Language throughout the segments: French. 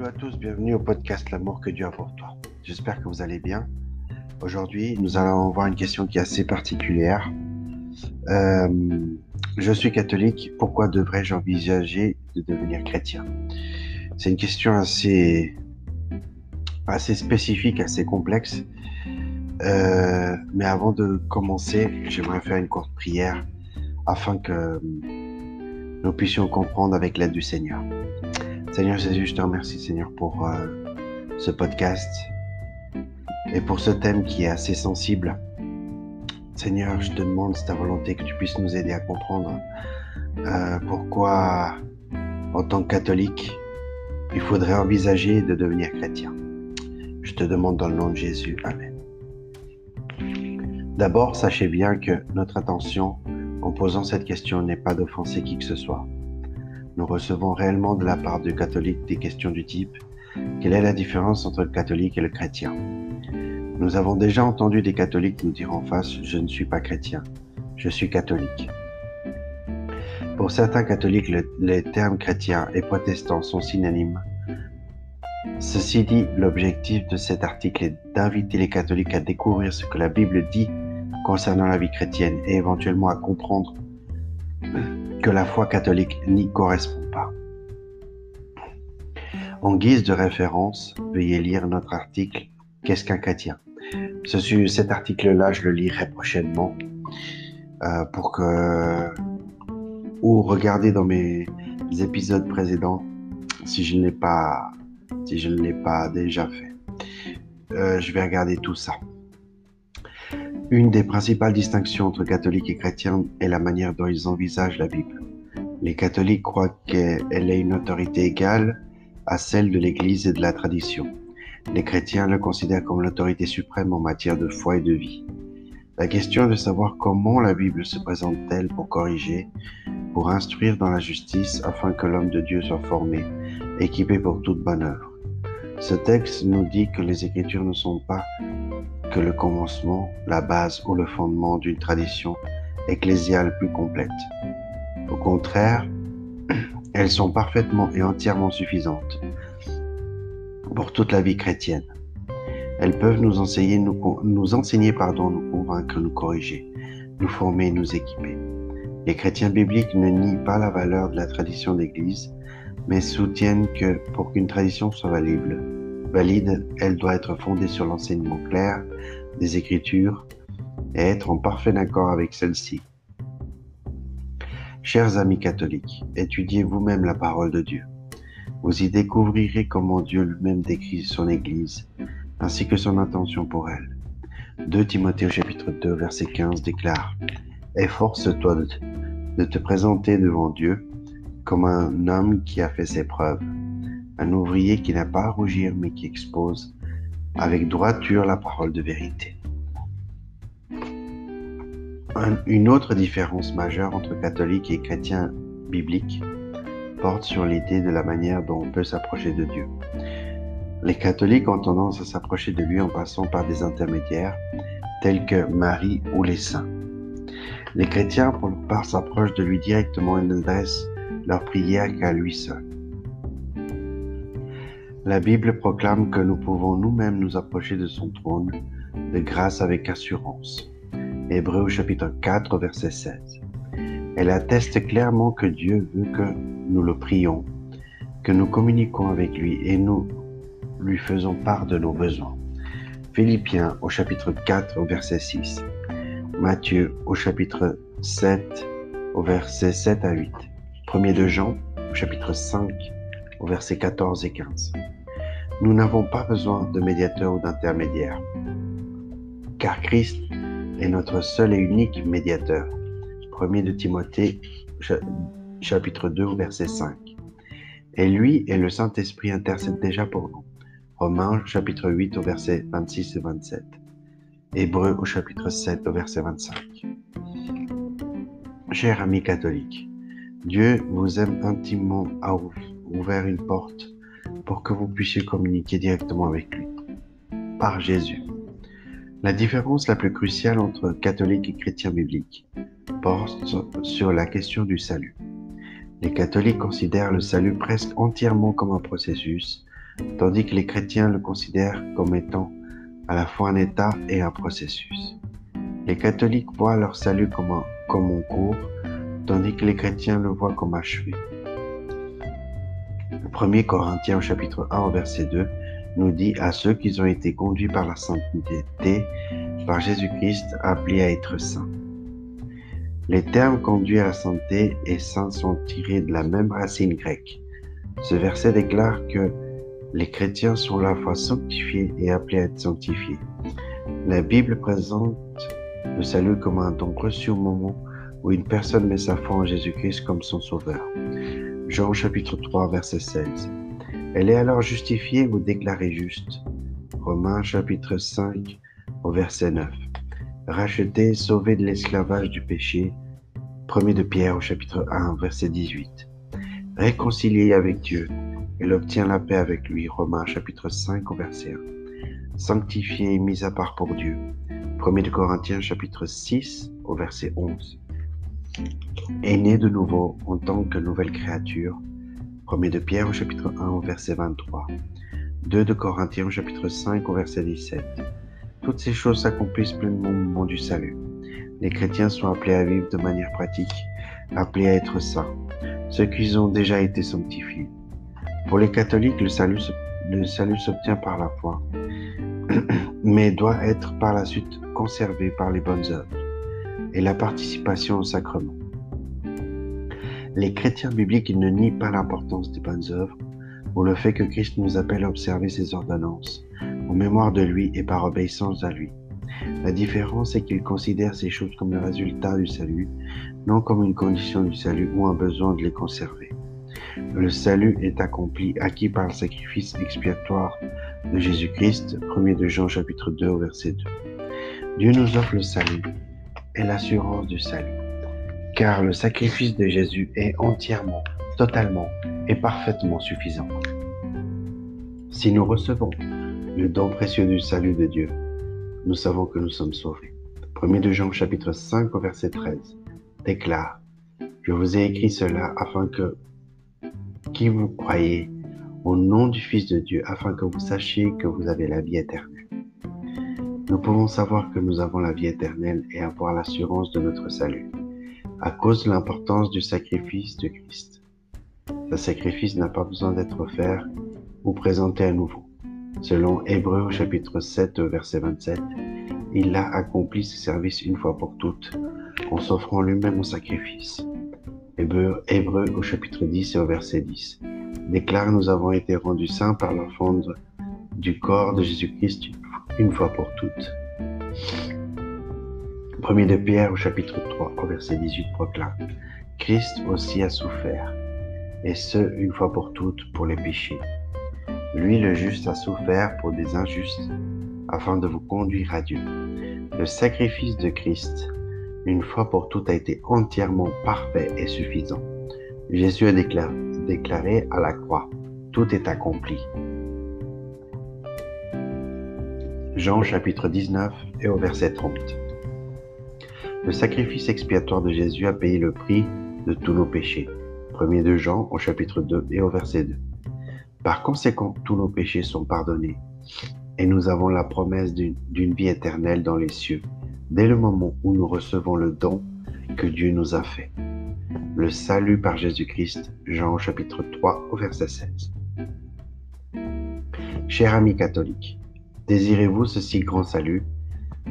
Hello à tous, bienvenue au podcast L'amour que Dieu a pour toi. J'espère que vous allez bien. Aujourd'hui, nous allons voir une question qui est assez particulière. Euh, je suis catholique, pourquoi devrais-je envisager de devenir chrétien? C'est une question assez, assez spécifique, assez complexe. Euh, mais avant de commencer, j'aimerais faire une courte prière afin que nous puissions comprendre avec l'aide du Seigneur. Seigneur Jésus, je te remercie Seigneur pour euh, ce podcast et pour ce thème qui est assez sensible. Seigneur, je te demande, c'est ta volonté que tu puisses nous aider à comprendre euh, pourquoi, en tant que catholique, il faudrait envisager de devenir chrétien. Je te demande dans le nom de Jésus. Amen. D'abord, sachez bien que notre intention en posant cette question n'est pas d'offenser qui que ce soit. Nous recevons réellement de la part de catholiques des questions du type quelle est la différence entre le catholique et le chrétien? Nous avons déjà entendu des catholiques nous dire en face je ne suis pas chrétien, je suis catholique. Pour certains catholiques, les termes chrétien et protestant sont synonymes. Ceci dit, l'objectif de cet article est d'inviter les catholiques à découvrir ce que la Bible dit concernant la vie chrétienne et éventuellement à comprendre que la foi catholique n'y correspond pas. En guise de référence, veuillez lire notre article Qu'est-ce qu'un chrétien? Ce, Cet article-là, je le lirai prochainement euh, pour que ou regarder dans mes épisodes précédents si je ne pas si je ne l'ai pas déjà fait. Euh, je vais regarder tout ça. Une des principales distinctions entre catholiques et chrétiens est la manière dont ils envisagent la Bible. Les catholiques croient qu'elle est une autorité égale à celle de l'Église et de la tradition. Les chrétiens le considèrent comme l'autorité suprême en matière de foi et de vie. La question est de savoir comment la Bible se présente-t-elle pour corriger, pour instruire dans la justice afin que l'homme de Dieu soit formé, équipé pour toute bonne œuvre. Ce texte nous dit que les Écritures ne sont pas que le commencement, la base ou le fondement d'une tradition ecclésiale plus complète. Au contraire, elles sont parfaitement et entièrement suffisantes pour toute la vie chrétienne. Elles peuvent nous enseigner, nous, pardon, nous convaincre, nous corriger, nous former, nous équiper. Les chrétiens bibliques ne nient pas la valeur de la tradition d'Église, mais soutiennent que pour qu'une tradition soit valide, elle doit être fondée sur l'enseignement clair des Écritures et être en parfait accord avec celle-ci. Chers amis catholiques, étudiez vous-même la parole de Dieu. Vous y découvrirez comment Dieu lui-même décrit son Église, ainsi que son intention pour elle. 2 Timothée au chapitre 2 verset 15 déclare Efforce-toi de te présenter devant Dieu comme un homme qui a fait ses preuves, un ouvrier qui n'a pas à rougir mais qui expose avec droiture la parole de vérité. une autre différence majeure entre catholiques et chrétiens bibliques porte sur l'idée de la manière dont on peut s'approcher de Dieu. Les catholiques ont tendance à s'approcher de lui en passant par des intermédiaires tels que Marie ou les saints. Les chrétiens, pour leur part, s'approchent de lui directement et n'adressent leur prière qu'à lui seul. La Bible proclame que nous pouvons nous-mêmes nous approcher de son trône de grâce avec assurance. Hébreu chapitre 4 verset 16. Elle atteste clairement que Dieu veut que nous le prions, que nous communiquons avec lui et nous lui faisons part de nos besoins. Philippiens au chapitre 4 au verset 6. Matthieu au chapitre 7 au verset 7 à 8. 1er de Jean chapitre 5 au verset 14 et 15. Nous n'avons pas besoin de médiateur ou d'intermédiaire, car Christ est notre seul et unique médiateur. 1 de Timothée, chapitre 2, verset 5. Et lui et le Saint-Esprit intercèdent déjà pour nous. Romains, chapitre 8, au verset 26 et 27. Hébreu, au chapitre 7, au verset 25. Chers amis catholiques, Dieu vous aime intimement, a ouvert une porte pour que vous puissiez communiquer directement avec lui, par Jésus. La différence la plus cruciale entre catholiques et chrétiens bibliques porte sur la question du salut. Les catholiques considèrent le salut presque entièrement comme un processus tandis que les chrétiens le considèrent comme étant à la fois un état et un processus. Les catholiques voient leur salut comme un, comme un cours, tandis que les chrétiens le voient comme achevé. Le 1 Corinthiens chapitre 1 au verset 2 nous dit à ceux qui ont été conduits par la sainteté, par Jésus-Christ, appelés à être saints. Les termes conduits à la santé et saint sont tirés de la même racine grecque. Ce verset déclare que les chrétiens sont à la fois sanctifiés et appelés à être sanctifiés. La Bible présente le salut comme un don reçu au moment où une personne met sa foi en Jésus-Christ comme son sauveur. Jean chapitre 3 verset 16. Elle est alors justifiée ou déclarée juste. Romains chapitre 5 au verset 9. Rachetée, sauvée de l'esclavage du péché. 1 de Pierre au chapitre 1 verset 18. Réconciliée avec Dieu, elle obtient la paix avec lui. Romains chapitre 5 au verset 1. Sanctifiée et mise à part pour Dieu. 1 de Corinthiens chapitre 6 au verset 11. Est née de nouveau en tant que nouvelle créature 1 de Pierre au chapitre 1 au verset 23. 2 de Corinthiens au chapitre 5 au verset 17. Toutes ces choses s'accomplissent pleinement au moment du salut. Les chrétiens sont appelés à vivre de manière pratique, appelés à être saints, ceux qui ont déjà été sanctifiés. Pour les catholiques, le salut, le salut s'obtient par la foi, mais doit être par la suite conservé par les bonnes œuvres et la participation au sacrement. Les chrétiens bibliques ne nient pas l'importance des bonnes œuvres ou le fait que Christ nous appelle à observer ses ordonnances, en mémoire de lui et par obéissance à lui. La différence est qu'ils considèrent ces choses comme le résultat du salut, non comme une condition du salut ou un besoin de les conserver. Le salut est accompli, acquis par le sacrifice expiatoire de Jésus-Christ, 1 de Jean chapitre 2 verset 2. Dieu nous offre le salut et l'assurance du salut car le sacrifice de Jésus est entièrement, totalement et parfaitement suffisant. Si nous recevons le don précieux du salut de Dieu, nous savons que nous sommes sauvés. 1 de Jean chapitre 5 au verset 13 déclare, Je vous ai écrit cela afin que, qui vous croyez au nom du Fils de Dieu, afin que vous sachiez que vous avez la vie éternelle. Nous pouvons savoir que nous avons la vie éternelle et avoir l'assurance de notre salut à cause de l'importance du sacrifice de Christ. Ce sacrifice n'a pas besoin d'être offert ou présenté à nouveau. Selon Hébreu au chapitre 7 verset 27, il a accompli ce service une fois pour toutes en s'offrant lui-même au sacrifice. Hébreu, Hébreu au chapitre 10 et au verset 10 déclare nous avons été rendus saints par l'offrande du corps de Jésus-Christ une fois pour toutes. Premier de Pierre au chapitre 3 au verset 18 proclame Christ aussi a souffert, et ce une fois pour toutes pour les péchés. Lui le juste a souffert pour des injustes, afin de vous conduire à Dieu. Le sacrifice de Christ, une fois pour toutes, a été entièrement parfait et suffisant. Jésus a déclaré à la croix, tout est accompli. Jean chapitre 19 et au verset 30. Le sacrifice expiatoire de Jésus a payé le prix de tous nos péchés. 1 de Jean au chapitre 2 et au verset 2. Par conséquent, tous nos péchés sont pardonnés et nous avons la promesse d'une vie éternelle dans les cieux dès le moment où nous recevons le don que Dieu nous a fait. Le salut par Jésus-Christ, Jean chapitre 3 au verset 16. Chers amis catholiques, désirez-vous ce si grand salut?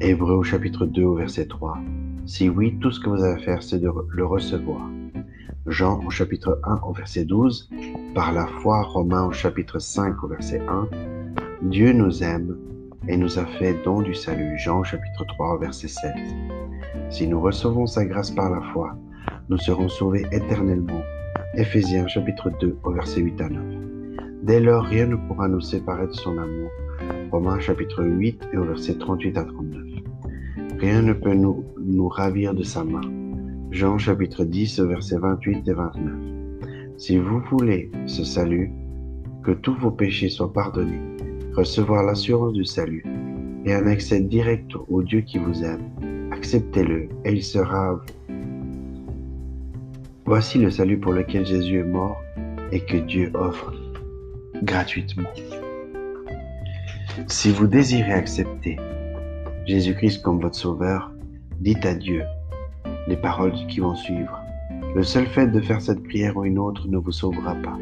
Hébreu au chapitre 2 au verset 3. Si oui, tout ce que vous avez à faire, c'est de le recevoir. Jean au chapitre 1 au verset 12. Par la foi, Romains au chapitre 5 au verset 1. Dieu nous aime et nous a fait don du salut. Jean au chapitre 3 au verset 16. Si nous recevons sa grâce par la foi, nous serons sauvés éternellement. Éphésiens chapitre 2 au verset 8 à 9. Dès lors, rien ne pourra nous séparer de son amour. Romains chapitre 8 et au verset 38 à 39. Rien ne peut nous, nous ravir de sa main. Jean chapitre 10, versets 28 et 29. Si vous voulez ce salut, que tous vos péchés soient pardonnés, recevoir l'assurance du salut et un accès direct au Dieu qui vous aime, acceptez-le et il sera à vous. Voici le salut pour lequel Jésus est mort et que Dieu offre gratuitement. Si vous désirez accepter Jésus-Christ comme votre sauveur, dites à Dieu les paroles qui vont suivre. Le seul fait de faire cette prière ou une autre ne vous sauvera pas.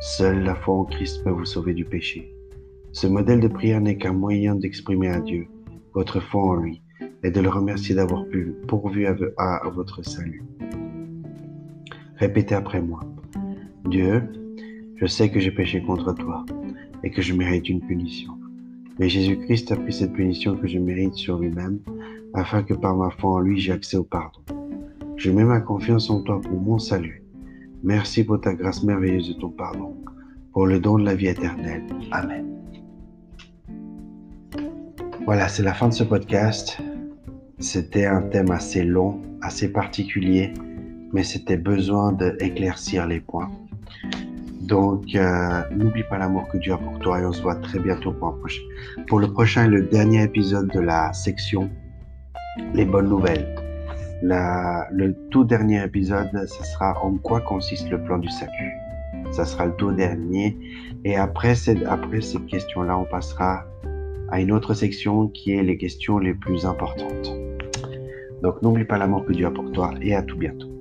Seule la foi en Christ peut vous sauver du péché. Ce modèle de prière n'est qu'un moyen d'exprimer à Dieu votre foi en lui et de le remercier d'avoir pu pourvu à, votre salut. Répétez après moi. Dieu, je sais que j'ai péché contre toi et que je mérite une punition. Mais Jésus-Christ a pris cette punition que je mérite sur lui-même afin que par ma foi en lui j'ai accès au pardon. Je mets ma confiance en toi pour mon salut. Merci pour ta grâce merveilleuse de ton pardon, pour le don de la vie éternelle. Amen. Voilà, c'est la fin de ce podcast. C'était un thème assez long, assez particulier, mais c'était besoin d'éclaircir les points. Donc, euh, n'oublie pas l'amour que Dieu a pour toi et on se voit très bientôt pour, le prochain et le dernier épisode de la section Les bonnes nouvelles. le tout dernier épisode, ce sera en quoi consiste le plan du salut. Ça sera le tout dernier. Et après, après cette question-là, on passera à une autre section qui est les questions les plus importantes. Donc n'oublie pas l'amour que Dieu a pour toi et à tout bientôt.